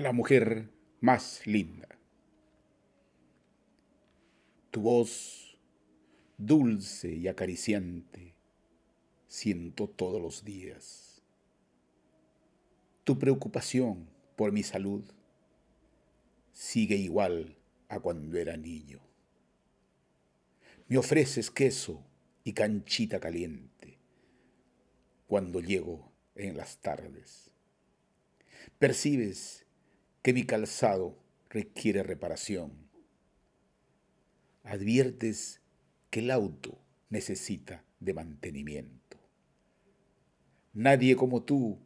la mujer más linda. Tu voz, dulce y acariciante, siento todos los días. Tu preocupación por mi salud sigue igual a cuando era niño. Me ofreces queso y canchita caliente cuando llego en las tardes. Percibes que mi calzado requiere reparación. Adviertes que el auto necesita de mantenimiento. Nadie como tú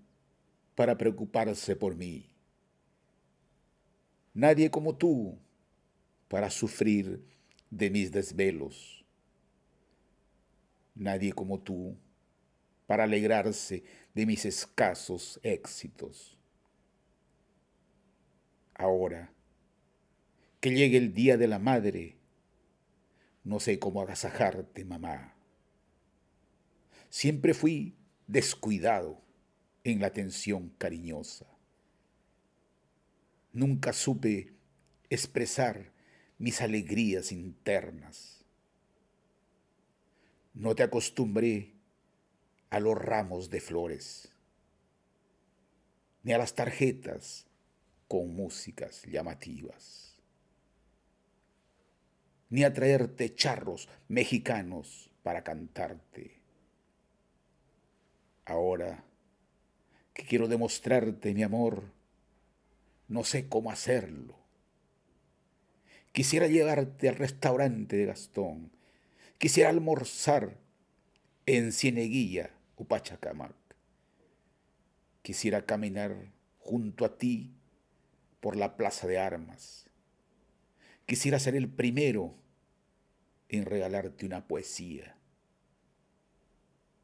para preocuparse por mí. Nadie como tú para sufrir de mis desvelos. Nadie como tú para alegrarse de mis escasos éxitos. Ahora que llegue el día de la madre, no sé cómo agasajarte, mamá. Siempre fui descuidado en la atención cariñosa. Nunca supe expresar mis alegrías internas. No te acostumbré a los ramos de flores, ni a las tarjetas con músicas llamativas, ni a traerte charros mexicanos para cantarte. Ahora que quiero demostrarte mi amor, no sé cómo hacerlo. Quisiera llevarte al restaurante de Gastón. Quisiera almorzar en Cieneguilla o Pachacamac. Quisiera caminar junto a ti por la plaza de armas. Quisiera ser el primero en regalarte una poesía.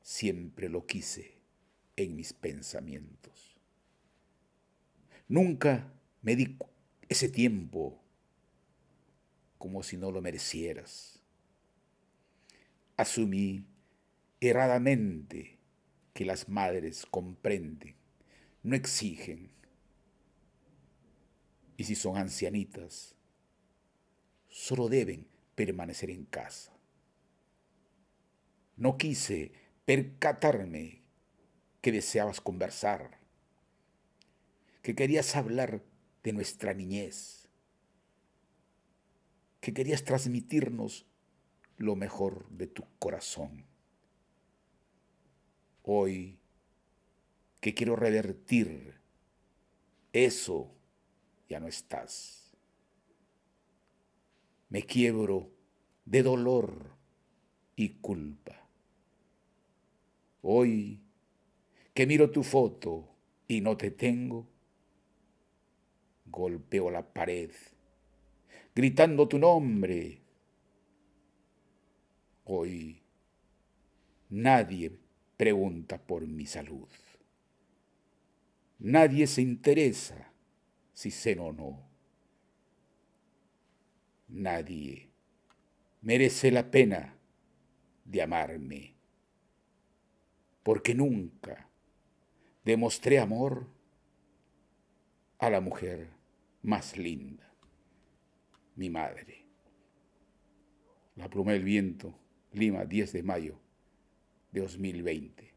Siempre lo quise en mis pensamientos. Nunca me di ese tiempo como si no lo merecieras. Asumí erradamente que las madres comprenden, no exigen. Y si son ancianitas, solo deben permanecer en casa. No quise percatarme que deseabas conversar, que querías hablar de nuestra niñez, que querías transmitirnos lo mejor de tu corazón. Hoy que quiero revertir eso, ya no estás. Me quiebro de dolor y culpa. Hoy que miro tu foto y no te tengo, golpeo la pared, gritando tu nombre. Hoy nadie pregunta por mi salud. Nadie se interesa si ceno o no. Nadie merece la pena de amarme, porque nunca demostré amor a la mujer más linda, mi madre. La pluma del viento, Lima, 10 de mayo de 2020.